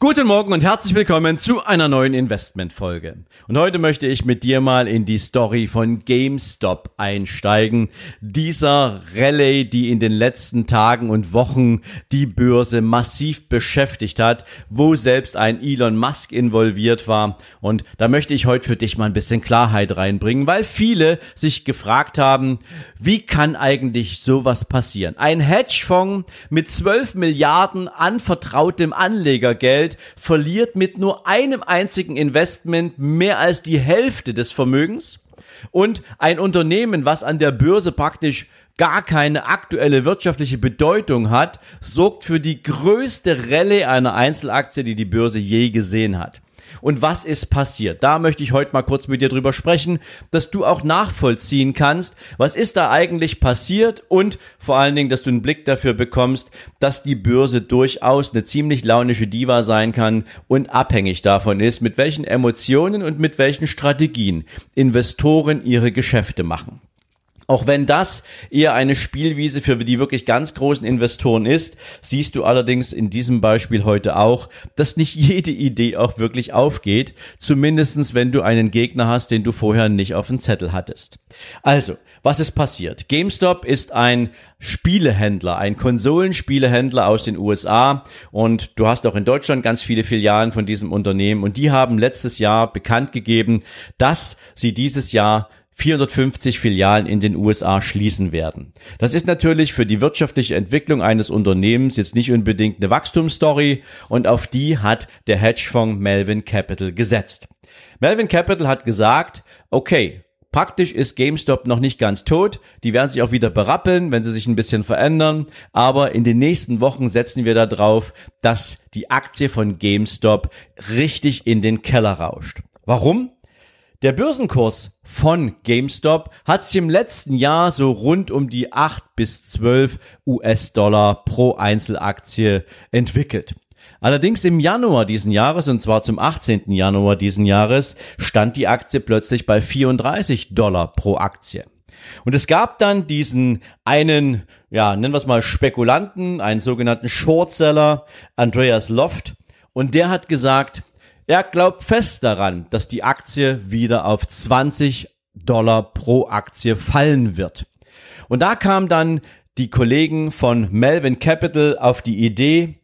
Guten Morgen und herzlich willkommen zu einer neuen Investmentfolge. Und heute möchte ich mit dir mal in die Story von GameStop einsteigen. Dieser Rallye, die in den letzten Tagen und Wochen die Börse massiv beschäftigt hat, wo selbst ein Elon Musk involviert war. Und da möchte ich heute für dich mal ein bisschen Klarheit reinbringen, weil viele sich gefragt haben, wie kann eigentlich sowas passieren? Ein Hedgefonds mit 12 Milliarden anvertrautem Anlegergeld Geld, verliert mit nur einem einzigen Investment mehr als die Hälfte des Vermögens. Und ein Unternehmen, was an der Börse praktisch gar keine aktuelle wirtschaftliche Bedeutung hat, sorgt für die größte Rallye einer Einzelaktie, die die Börse je gesehen hat. Und was ist passiert? Da möchte ich heute mal kurz mit dir drüber sprechen, dass du auch nachvollziehen kannst, was ist da eigentlich passiert und vor allen Dingen, dass du einen Blick dafür bekommst, dass die Börse durchaus eine ziemlich launische Diva sein kann und abhängig davon ist, mit welchen Emotionen und mit welchen Strategien Investoren ihre Geschäfte machen. Auch wenn das eher eine Spielwiese für die wirklich ganz großen Investoren ist, siehst du allerdings in diesem Beispiel heute auch, dass nicht jede Idee auch wirklich aufgeht, zumindestens wenn du einen Gegner hast, den du vorher nicht auf dem Zettel hattest. Also, was ist passiert? GameStop ist ein Spielehändler, ein Konsolenspielehändler aus den USA und du hast auch in Deutschland ganz viele Filialen von diesem Unternehmen und die haben letztes Jahr bekannt gegeben, dass sie dieses Jahr 450 Filialen in den USA schließen werden. Das ist natürlich für die wirtschaftliche Entwicklung eines Unternehmens jetzt nicht unbedingt eine Wachstumsstory und auf die hat der Hedgefonds Melvin Capital gesetzt. Melvin Capital hat gesagt, okay, Praktisch ist GameStop noch nicht ganz tot. Die werden sich auch wieder berappeln, wenn sie sich ein bisschen verändern. Aber in den nächsten Wochen setzen wir darauf, dass die Aktie von GameStop richtig in den Keller rauscht. Warum? Der Börsenkurs von GameStop hat sich im letzten Jahr so rund um die 8 bis 12 US-Dollar pro Einzelaktie entwickelt. Allerdings im Januar diesen Jahres, und zwar zum 18. Januar diesen Jahres, stand die Aktie plötzlich bei 34 Dollar pro Aktie. Und es gab dann diesen einen, ja, nennen wir es mal Spekulanten, einen sogenannten Shortseller, Andreas Loft, und der hat gesagt, er glaubt fest daran, dass die Aktie wieder auf 20 Dollar pro Aktie fallen wird. Und da kam dann die Kollegen von Melvin Capital auf die Idee,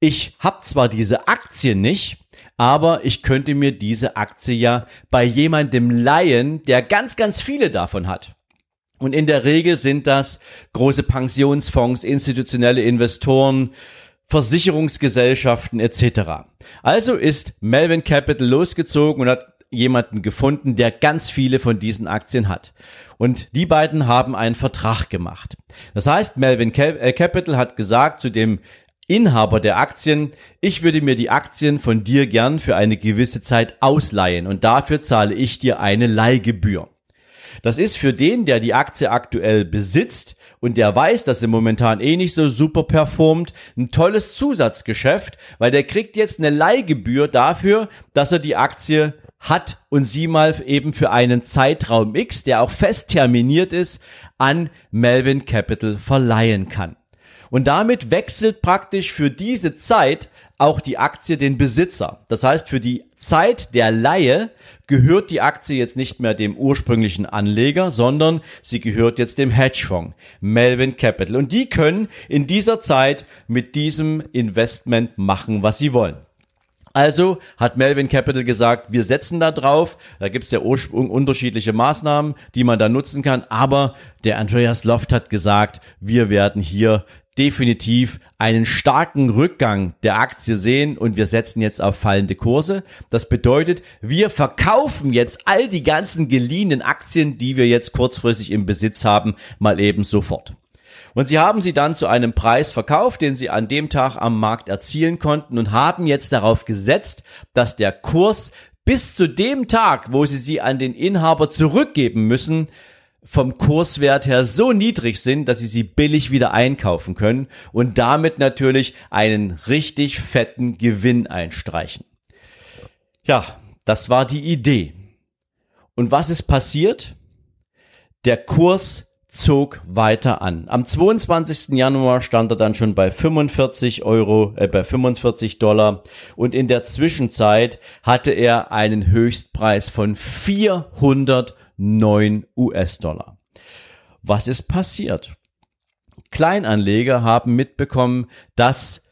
ich habe zwar diese Aktie nicht, aber ich könnte mir diese Aktie ja bei jemandem leihen, der ganz, ganz viele davon hat. Und in der Regel sind das große Pensionsfonds, institutionelle Investoren, Versicherungsgesellschaften etc. Also ist Melvin Capital losgezogen und hat jemanden gefunden, der ganz viele von diesen Aktien hat. Und die beiden haben einen Vertrag gemacht. Das heißt, Melvin äh, Capital hat gesagt zu dem Inhaber der Aktien, ich würde mir die Aktien von dir gern für eine gewisse Zeit ausleihen und dafür zahle ich dir eine Leihgebühr. Das ist für den, der die Aktie aktuell besitzt und der weiß, dass sie momentan eh nicht so super performt, ein tolles Zusatzgeschäft, weil der kriegt jetzt eine Leihgebühr dafür, dass er die Aktie hat und sie mal eben für einen Zeitraum X, der auch fest terminiert ist, an Melvin Capital verleihen kann. Und damit wechselt praktisch für diese Zeit auch die Aktie den Besitzer. Das heißt, für die Zeit der Laie gehört die Aktie jetzt nicht mehr dem ursprünglichen Anleger, sondern sie gehört jetzt dem Hedgefonds, Melvin Capital. Und die können in dieser Zeit mit diesem Investment machen, was sie wollen. Also hat Melvin Capital gesagt, wir setzen da drauf. Da gibt es ja unterschiedliche Maßnahmen, die man da nutzen kann. Aber der Andreas Loft hat gesagt, wir werden hier definitiv einen starken Rückgang der Aktie sehen und wir setzen jetzt auf fallende Kurse. Das bedeutet, wir verkaufen jetzt all die ganzen geliehenen Aktien, die wir jetzt kurzfristig im Besitz haben, mal eben sofort. Und sie haben sie dann zu einem Preis verkauft, den sie an dem Tag am Markt erzielen konnten und haben jetzt darauf gesetzt, dass der Kurs bis zu dem Tag, wo sie sie an den Inhaber zurückgeben müssen, vom Kurswert her so niedrig sind, dass sie sie billig wieder einkaufen können und damit natürlich einen richtig fetten Gewinn einstreichen. Ja, das war die Idee. Und was ist passiert? Der Kurs zog weiter an. Am 22. Januar stand er dann schon bei 45 Euro, äh, bei 45 Dollar und in der Zwischenzeit hatte er einen Höchstpreis von 409 US-Dollar. Was ist passiert? Kleinanleger haben mitbekommen, dass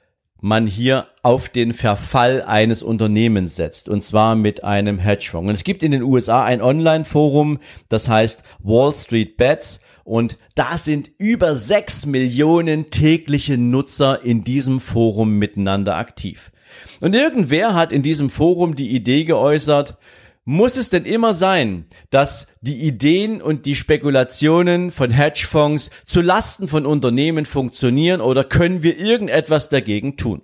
man hier auf den Verfall eines Unternehmens setzt und zwar mit einem Hedgefonds. Und es gibt in den USA ein Online-Forum, das heißt Wall Street Bets und da sind über sechs Millionen tägliche Nutzer in diesem Forum miteinander aktiv. Und irgendwer hat in diesem Forum die Idee geäußert, muss es denn immer sein, dass die Ideen und die Spekulationen von Hedgefonds zu Lasten von Unternehmen funktionieren oder können wir irgendetwas dagegen tun?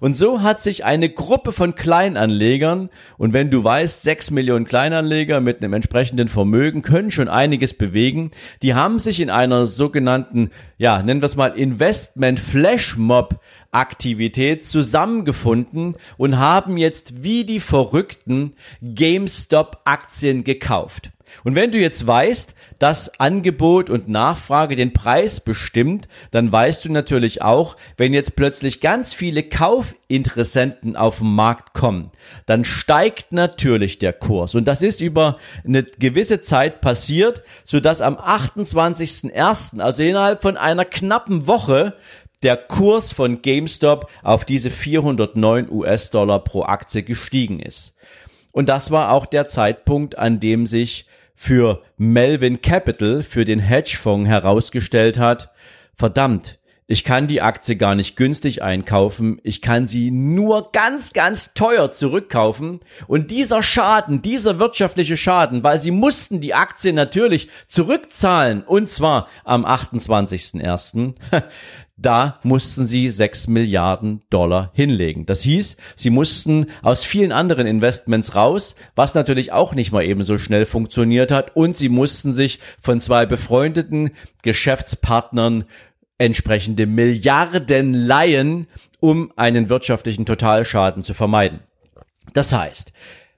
Und so hat sich eine Gruppe von Kleinanlegern, und wenn du weißt, sechs Millionen Kleinanleger mit einem entsprechenden Vermögen können schon einiges bewegen, die haben sich in einer sogenannten, ja, nennen wir es mal Investment Flashmob Aktivität zusammengefunden und haben jetzt wie die Verrückten GameStop Aktien gekauft. Und wenn du jetzt weißt, dass Angebot und Nachfrage den Preis bestimmt, dann weißt du natürlich auch, wenn jetzt plötzlich ganz viele Kaufinteressenten auf den Markt kommen, dann steigt natürlich der Kurs. Und das ist über eine gewisse Zeit passiert, sodass am 28.01., also innerhalb von einer knappen Woche, der Kurs von GameStop auf diese 409 US-Dollar pro Aktie gestiegen ist. Und das war auch der Zeitpunkt, an dem sich für Melvin Capital, für den Hedgefonds herausgestellt hat, verdammt, ich kann die Aktie gar nicht günstig einkaufen, ich kann sie nur ganz, ganz teuer zurückkaufen und dieser Schaden, dieser wirtschaftliche Schaden, weil sie mussten die Aktie natürlich zurückzahlen und zwar am 28.01., da mussten sie 6 Milliarden Dollar hinlegen. Das hieß, sie mussten aus vielen anderen Investments raus, was natürlich auch nicht mal eben so schnell funktioniert hat und sie mussten sich von zwei befreundeten Geschäftspartnern entsprechende Milliarden leihen, um einen wirtschaftlichen Totalschaden zu vermeiden. Das heißt,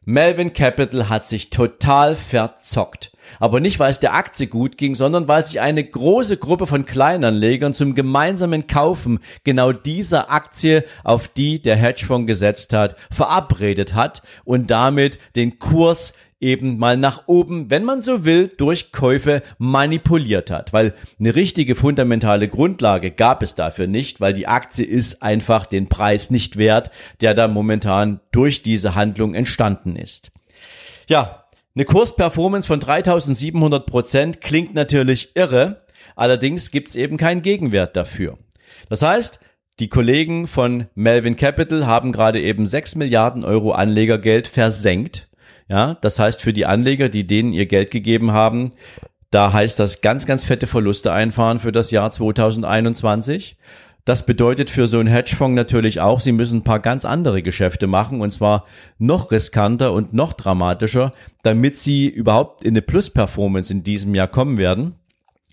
Melvin Capital hat sich total verzockt. Aber nicht, weil es der Aktie gut ging, sondern weil sich eine große Gruppe von Kleinanlegern zum gemeinsamen Kaufen genau dieser Aktie, auf die der Hedgefonds gesetzt hat, verabredet hat und damit den Kurs eben mal nach oben, wenn man so will, durch Käufe manipuliert hat. Weil eine richtige fundamentale Grundlage gab es dafür nicht, weil die Aktie ist einfach den Preis nicht wert, der da momentan durch diese Handlung entstanden ist. Ja, eine Kursperformance von 3700 Prozent klingt natürlich irre, allerdings gibt's eben keinen Gegenwert dafür. Das heißt, die Kollegen von Melvin Capital haben gerade eben 6 Milliarden Euro Anlegergeld versenkt ja, das heißt für die Anleger, die denen ihr Geld gegeben haben, da heißt das ganz, ganz fette Verluste einfahren für das Jahr 2021. Das bedeutet für so einen Hedgefonds natürlich auch, sie müssen ein paar ganz andere Geschäfte machen und zwar noch riskanter und noch dramatischer, damit sie überhaupt in eine Plus-Performance in diesem Jahr kommen werden.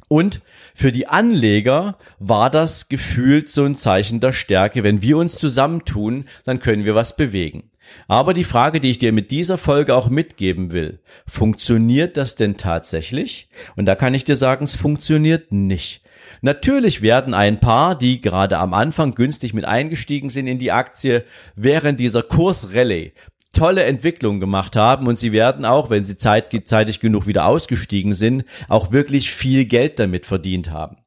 Und für die Anleger war das gefühlt so ein Zeichen der Stärke. Wenn wir uns zusammentun, dann können wir was bewegen. Aber die Frage, die ich dir mit dieser Folge auch mitgeben will, funktioniert das denn tatsächlich? Und da kann ich dir sagen, es funktioniert nicht. Natürlich werden ein paar, die gerade am Anfang günstig mit eingestiegen sind in die Aktie, während dieser Kursrallye tolle Entwicklung gemacht haben und sie werden auch, wenn sie zeit, zeitig genug wieder ausgestiegen sind, auch wirklich viel Geld damit verdient haben.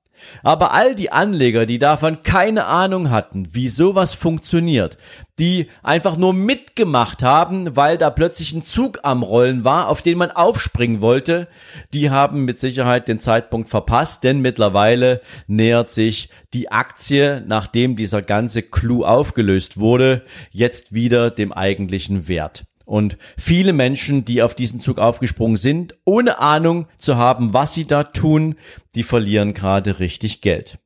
Aber all die Anleger, die davon keine Ahnung hatten, wie sowas funktioniert, die einfach nur mitgemacht haben, weil da plötzlich ein Zug am Rollen war, auf den man aufspringen wollte, die haben mit Sicherheit den Zeitpunkt verpasst, denn mittlerweile nähert sich die Aktie, nachdem dieser ganze Clou aufgelöst wurde, jetzt wieder dem eigentlichen Wert. Und viele Menschen, die auf diesen Zug aufgesprungen sind, ohne Ahnung zu haben, was sie da tun, die verlieren gerade richtig Geld.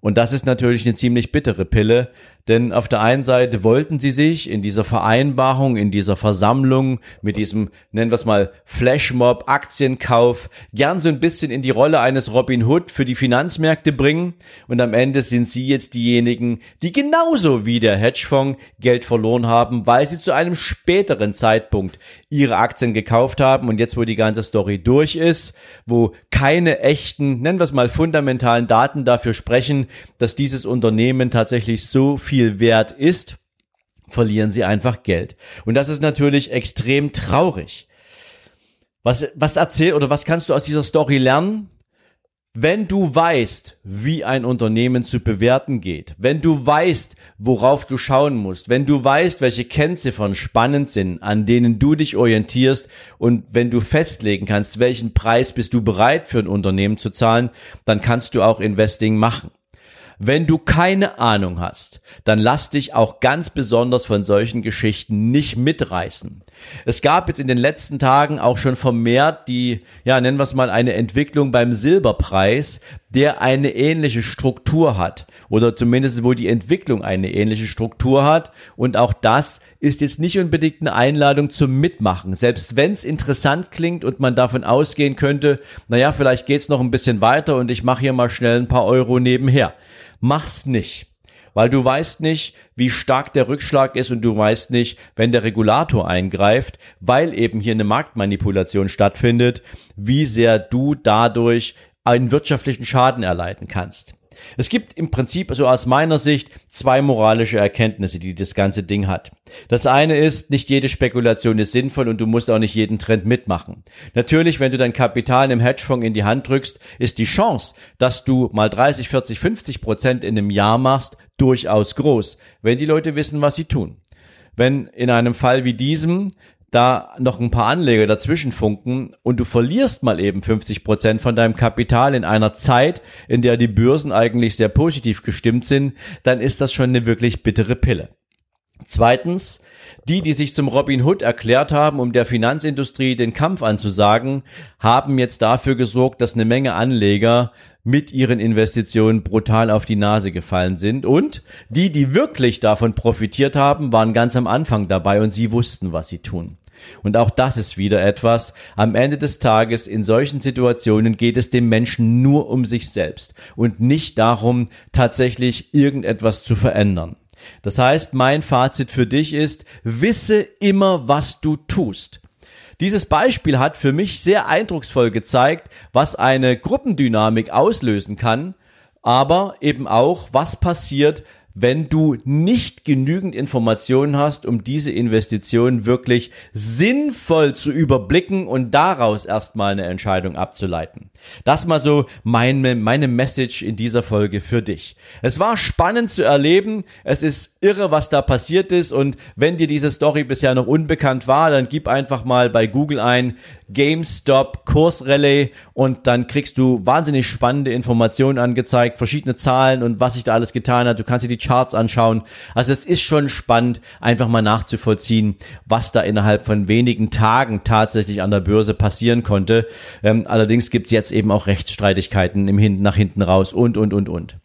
Und das ist natürlich eine ziemlich bittere Pille, denn auf der einen Seite wollten sie sich in dieser Vereinbarung, in dieser Versammlung mit diesem, nennen wir es mal, Flashmob, Aktienkauf, gern so ein bisschen in die Rolle eines Robin Hood für die Finanzmärkte bringen. Und am Ende sind sie jetzt diejenigen, die genauso wie der Hedgefonds Geld verloren haben, weil sie zu einem späteren Zeitpunkt ihre Aktien gekauft haben. Und jetzt, wo die ganze Story durch ist, wo keine echten, nennen wir es mal, fundamentalen Daten dafür sprechen, dass dieses Unternehmen tatsächlich so viel viel wert ist, verlieren sie einfach Geld. Und das ist natürlich extrem traurig. Was, was erzählt oder was kannst du aus dieser Story lernen? Wenn du weißt, wie ein Unternehmen zu bewerten geht, wenn du weißt, worauf du schauen musst, wenn du weißt, welche Kennziffern spannend sind, an denen du dich orientierst und wenn du festlegen kannst, welchen Preis bist du bereit für ein Unternehmen zu zahlen, dann kannst du auch Investing machen. Wenn du keine Ahnung hast, dann lass dich auch ganz besonders von solchen Geschichten nicht mitreißen. Es gab jetzt in den letzten Tagen auch schon vermehrt die, ja, nennen wir es mal eine Entwicklung beim Silberpreis, der eine ähnliche Struktur hat oder zumindest wo die Entwicklung eine ähnliche Struktur hat. Und auch das ist jetzt nicht unbedingt eine Einladung zum Mitmachen, selbst wenn es interessant klingt und man davon ausgehen könnte, naja, vielleicht geht's noch ein bisschen weiter und ich mache hier mal schnell ein paar Euro nebenher mach's nicht. Weil du weißt nicht, wie stark der Rückschlag ist und du weißt nicht, wenn der Regulator eingreift, weil eben hier eine Marktmanipulation stattfindet, wie sehr du dadurch einen wirtschaftlichen Schaden erleiden kannst. Es gibt im Prinzip, also aus meiner Sicht, zwei moralische Erkenntnisse, die das ganze Ding hat. Das eine ist, nicht jede Spekulation ist sinnvoll und du musst auch nicht jeden Trend mitmachen. Natürlich, wenn du dein Kapital im Hedgefonds in die Hand drückst, ist die Chance, dass du mal 30, 40, 50 Prozent in einem Jahr machst, durchaus groß, wenn die Leute wissen, was sie tun. Wenn in einem Fall wie diesem da noch ein paar Anleger dazwischen funken und du verlierst mal eben 50 Prozent von deinem Kapital in einer Zeit, in der die Börsen eigentlich sehr positiv gestimmt sind, dann ist das schon eine wirklich bittere Pille. Zweitens, die, die sich zum Robin Hood erklärt haben, um der Finanzindustrie den Kampf anzusagen, haben jetzt dafür gesorgt, dass eine Menge Anleger mit ihren Investitionen brutal auf die Nase gefallen sind. Und die, die wirklich davon profitiert haben, waren ganz am Anfang dabei und sie wussten, was sie tun. Und auch das ist wieder etwas. Am Ende des Tages in solchen Situationen geht es dem Menschen nur um sich selbst und nicht darum, tatsächlich irgendetwas zu verändern. Das heißt, mein Fazit für dich ist, wisse immer, was du tust. Dieses Beispiel hat für mich sehr eindrucksvoll gezeigt, was eine Gruppendynamik auslösen kann, aber eben auch, was passiert, wenn du nicht genügend Informationen hast, um diese Investition wirklich sinnvoll zu überblicken und daraus erstmal eine Entscheidung abzuleiten. Das mal so meine, meine Message in dieser Folge für dich. Es war spannend zu erleben. Es ist irre, was da passiert ist. Und wenn dir diese Story bisher noch unbekannt war, dann gib einfach mal bei Google ein GameStop Kursrallye und dann kriegst du wahnsinnig spannende Informationen angezeigt, verschiedene Zahlen und was sich da alles getan hat. Du kannst dir die Charts anschauen. Also es ist schon spannend, einfach mal nachzuvollziehen, was da innerhalb von wenigen Tagen tatsächlich an der Börse passieren konnte. Ähm, allerdings gibt's jetzt eben auch Rechtsstreitigkeiten im Hin nach hinten raus und, und, und, und.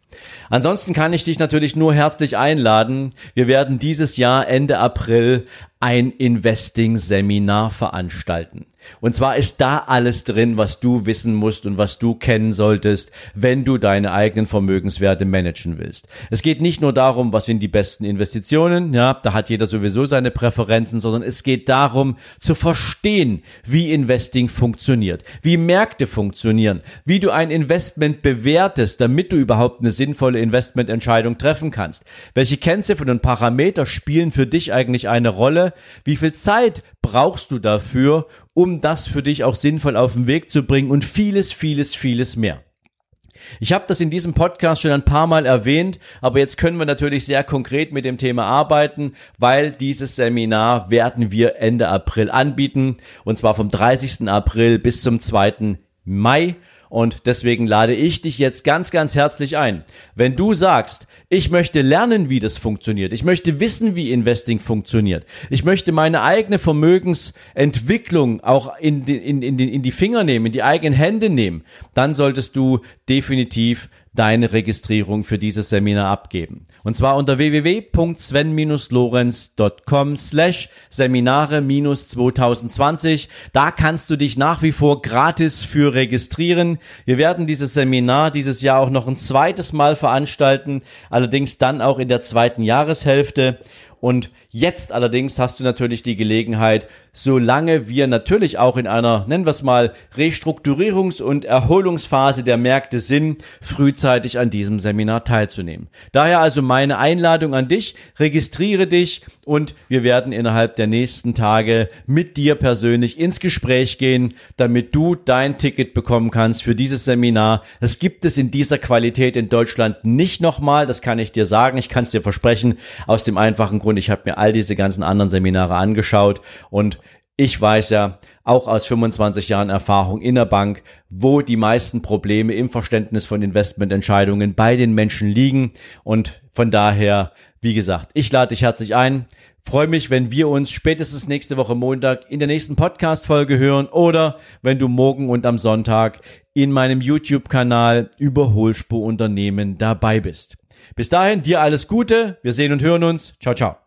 Ansonsten kann ich dich natürlich nur herzlich einladen. Wir werden dieses Jahr Ende April ein Investing-Seminar veranstalten. Und zwar ist da alles drin, was du wissen musst und was du kennen solltest, wenn du deine eigenen Vermögenswerte managen willst. Es geht nicht nur darum, was sind die besten Investitionen, ja, da hat jeder sowieso seine Präferenzen, sondern es geht darum, zu verstehen, wie Investing funktioniert, wie Märkte funktionieren, wie du ein Investment bewertest, damit du überhaupt eine sinnvolle Investmententscheidung treffen kannst. Welche Kennziffern und Parameter spielen für dich eigentlich eine Rolle? Wie viel Zeit brauchst du dafür, um das für dich auch sinnvoll auf den Weg zu bringen und vieles, vieles, vieles mehr. Ich habe das in diesem Podcast schon ein paar Mal erwähnt, aber jetzt können wir natürlich sehr konkret mit dem Thema arbeiten, weil dieses Seminar werden wir Ende April anbieten und zwar vom 30. April bis zum 2. Mai. Und deswegen lade ich dich jetzt ganz, ganz herzlich ein. Wenn du sagst, ich möchte lernen, wie das funktioniert, ich möchte wissen, wie Investing funktioniert, ich möchte meine eigene Vermögensentwicklung auch in die, in, in, in die Finger nehmen, in die eigenen Hände nehmen, dann solltest du definitiv deine Registrierung für dieses Seminar abgeben. Und zwar unter www.sven-lorenz.com slash Seminare-2020. Da kannst du dich nach wie vor gratis für registrieren. Wir werden dieses Seminar dieses Jahr auch noch ein zweites Mal veranstalten, allerdings dann auch in der zweiten Jahreshälfte. Und jetzt allerdings hast du natürlich die Gelegenheit, solange wir natürlich auch in einer, nennen wir es mal, Restrukturierungs- und Erholungsphase der Märkte sind, frühzeitig an diesem Seminar teilzunehmen. Daher also meine Einladung an dich, registriere dich und wir werden innerhalb der nächsten Tage mit dir persönlich ins Gespräch gehen, damit du dein Ticket bekommen kannst für dieses Seminar. Das gibt es in dieser Qualität in Deutschland nicht nochmal, das kann ich dir sagen, ich kann es dir versprechen, aus dem einfachen Grund, ich habe mir all diese ganzen anderen Seminare angeschaut und ich weiß ja auch aus 25 Jahren Erfahrung in der Bank, wo die meisten Probleme im Verständnis von Investmententscheidungen bei den Menschen liegen. Und von daher, wie gesagt, ich lade dich herzlich ein. Freue mich, wenn wir uns spätestens nächste Woche Montag in der nächsten Podcast-Folge hören oder wenn du morgen und am Sonntag in meinem YouTube-Kanal Überholspur Unternehmen dabei bist. Bis dahin, dir alles Gute. Wir sehen und hören uns. Ciao, ciao.